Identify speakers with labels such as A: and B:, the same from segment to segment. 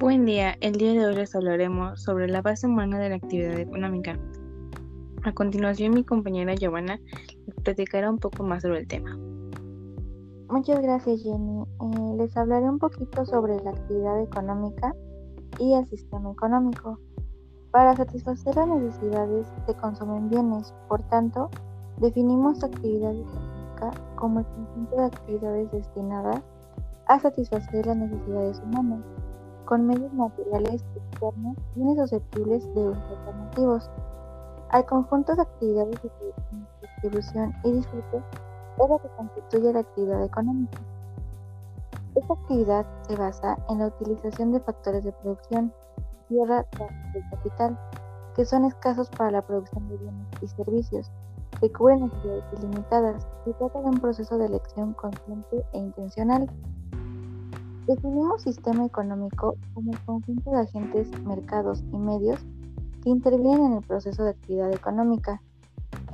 A: Buen día, el día de hoy les hablaremos sobre la base humana de la actividad económica. A continuación mi compañera Giovanna les platicará un poco más sobre el tema.
B: Muchas gracias Jenny. Eh, les hablaré un poquito sobre la actividad económica y el sistema económico. Para satisfacer las necesidades se consumen bienes, por tanto, definimos actividad económica como el conjunto de actividades destinadas a satisfacer las necesidades humanas con medios materiales externos bienes susceptibles de usos alternativos. Al conjunto de actividades de distribución y disfrute es lo que constituye la actividad económica. Esta actividad se basa en la utilización de factores de producción, tierra y capital, que son escasos para la producción de bienes y servicios, que cubren necesidades ilimitadas. Se trata de un proceso de elección consciente e intencional Definimos sistema económico como conjunto de agentes, mercados y medios que intervienen en el proceso de actividad económica.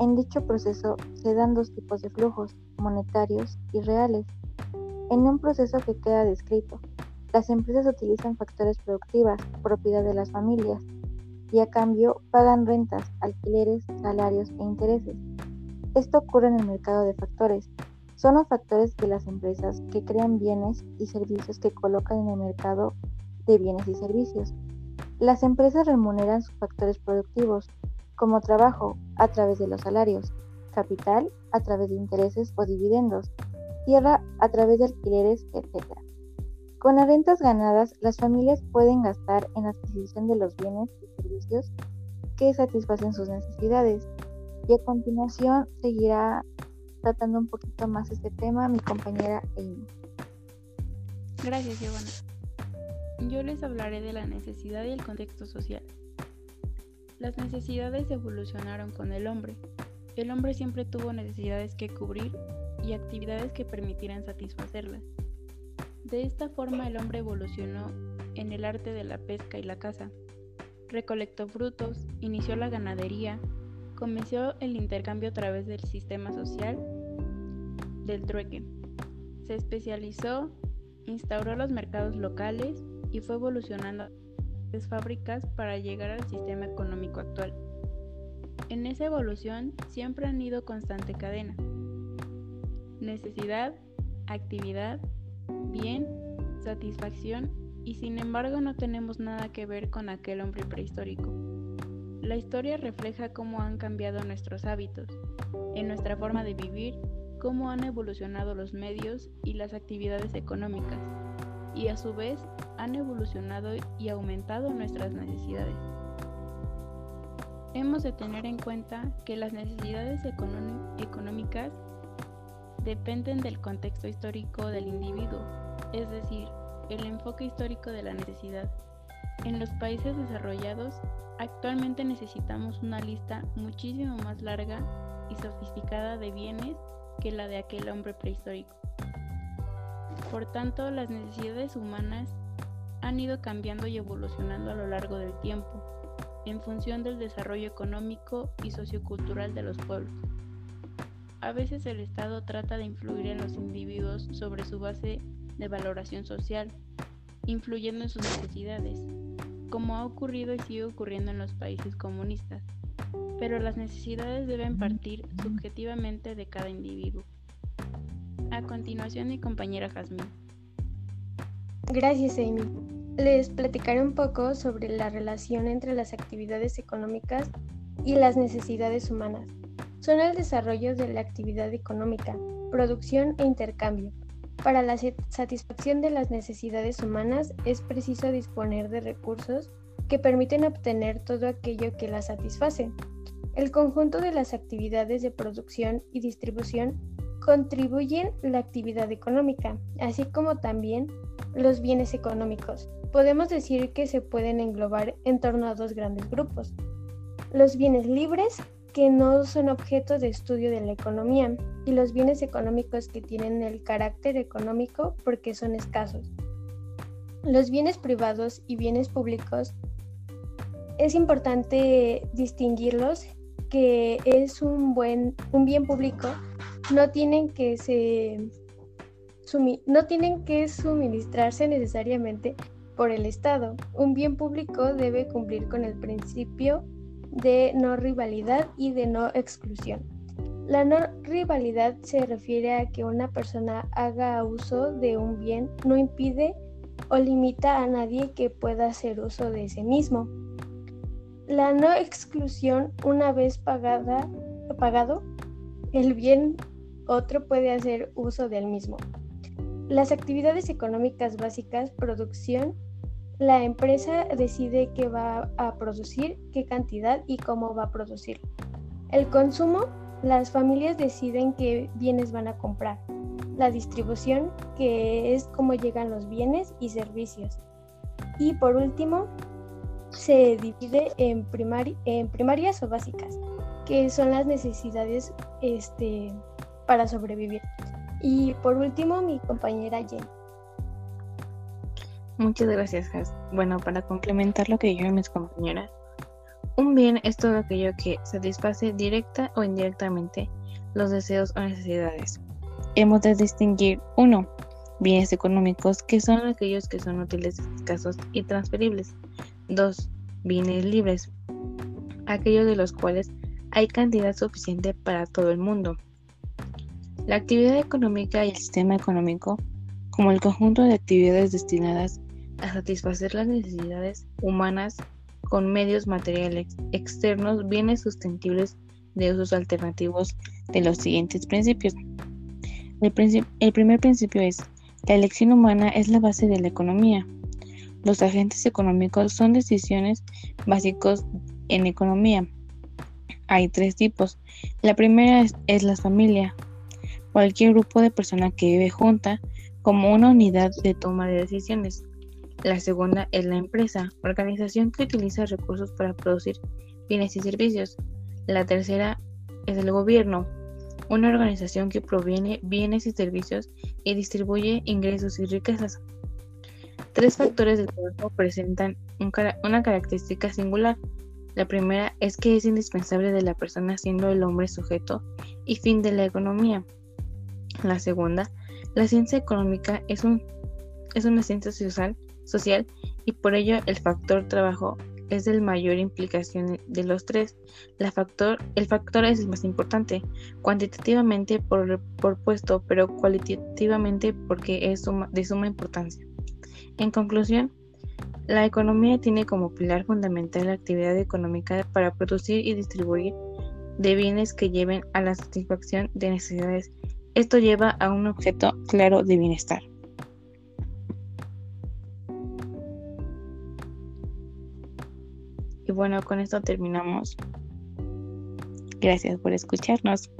B: En dicho proceso se dan dos tipos de flujos, monetarios y reales. En un proceso que queda descrito, las empresas utilizan factores productivas, propiedad de las familias, y a cambio pagan rentas, alquileres, salarios e intereses. Esto ocurre en el mercado de factores, son los factores de las empresas que crean bienes y servicios que colocan en el mercado de bienes y servicios. Las empresas remuneran sus factores productivos, como trabajo, a través de los salarios, capital, a través de intereses o dividendos, tierra, a través de alquileres, etc. Con las rentas ganadas, las familias pueden gastar en la adquisición de los bienes y servicios que satisfacen sus necesidades. Y a continuación seguirá tratando un poquito más este tema mi compañera Amy.
C: Gracias, Giovanna. Yo les hablaré de la necesidad y el contexto social. Las necesidades evolucionaron con el hombre. El hombre siempre tuvo necesidades que cubrir y actividades que permitieran satisfacerlas. De esta forma el hombre evolucionó en el arte de la pesca y la caza. Recolectó frutos, inició la ganadería, comenzó el intercambio a través del sistema social del trueque. Se especializó, instauró los mercados locales y fue evolucionando las fábricas para llegar al sistema económico actual. En esa evolución siempre han ido constante cadena. Necesidad, actividad, bien, satisfacción y sin embargo no tenemos nada que ver con aquel hombre prehistórico. La historia refleja cómo han cambiado nuestros hábitos, en nuestra forma de vivir, cómo han evolucionado los medios y las actividades económicas, y a su vez han evolucionado y aumentado nuestras necesidades. Hemos de tener en cuenta que las necesidades económicas dependen del contexto histórico del individuo, es decir, el enfoque histórico de la necesidad. En los países desarrollados, actualmente necesitamos una lista muchísimo más larga y sofisticada de bienes que la de aquel hombre prehistórico. Por tanto, las necesidades humanas han ido cambiando y evolucionando a lo largo del tiempo, en función del desarrollo económico y sociocultural de los pueblos. A veces el Estado trata de influir en los individuos sobre su base de valoración social, influyendo en sus necesidades, como ha ocurrido y sigue ocurriendo en los países comunistas, pero las necesidades deben partir subjetivamente de cada individuo. A continuación, mi compañera Jazmín.
D: Gracias, Amy. Les platicaré un poco sobre la relación entre las actividades económicas y las necesidades humanas. Son el desarrollo de la actividad económica, producción e intercambio, para la satisfacción de las necesidades humanas es preciso disponer de recursos que permiten obtener todo aquello que las satisface. El conjunto de las actividades de producción y distribución contribuyen la actividad económica, así como también los bienes económicos. Podemos decir que se pueden englobar en torno a dos grandes grupos. Los bienes libres que no son objeto de estudio de la economía y los bienes económicos que tienen el carácter económico porque son escasos. Los bienes privados y bienes públicos es importante distinguirlos que es un buen un bien público no tienen que se no tienen que suministrarse necesariamente por el Estado. Un bien público debe cumplir con el principio de no rivalidad y de no exclusión. La no rivalidad se refiere a que una persona haga uso de un bien, no impide o limita a nadie que pueda hacer uso de ese mismo. La no exclusión, una vez pagada, pagado, el bien otro puede hacer uso del mismo. Las actividades económicas básicas, producción, la empresa decide qué va a producir, qué cantidad y cómo va a producir. El consumo, las familias deciden qué bienes van a comprar. La distribución, que es cómo llegan los bienes y servicios. Y por último, se divide en, en primarias o básicas, que son las necesidades este, para sobrevivir. Y por último, mi compañera Jen.
A: Muchas gracias, Has. Bueno, para complementar lo que dijeron mis compañeras, un bien es todo aquello que satisface directa o indirectamente los deseos o necesidades. Hemos de distinguir, uno, bienes económicos, que son aquellos que son útiles, escasos y transferibles. Dos, bienes libres, aquellos de los cuales hay cantidad suficiente para todo el mundo. La actividad económica y el sistema económico, como el conjunto de actividades destinadas a satisfacer las necesidades humanas con medios materiales externos, bienes sustentables de usos alternativos de los siguientes principios. El, el primer principio es, la elección humana es la base de la economía. Los agentes económicos son decisiones básicos en economía. Hay tres tipos. La primera es, la familia, cualquier grupo de personas que vive junta como una unidad de toma de decisiones. La segunda es la empresa, organización que utiliza recursos para producir bienes y servicios. La tercera es el gobierno, una organización que proviene bienes y servicios y distribuye ingresos y riquezas. Tres factores del cuerpo presentan una característica singular. La primera es que es indispensable de la persona siendo el hombre sujeto y fin de la economía. La segunda, la ciencia económica es, un, es una ciencia social, y por ello el factor trabajo es de mayor implicación de los tres. El factor es el más importante, cuantitativamente por puesto, pero cualitativamente porque es de suma importancia. En conclusión, la economía tiene como pilar fundamental la actividad económica para producir y distribuir de bienes que lleven a la satisfacción de necesidades esto lleva a un objeto claro de bienestar. Y bueno, con esto terminamos. Gracias por escucharnos.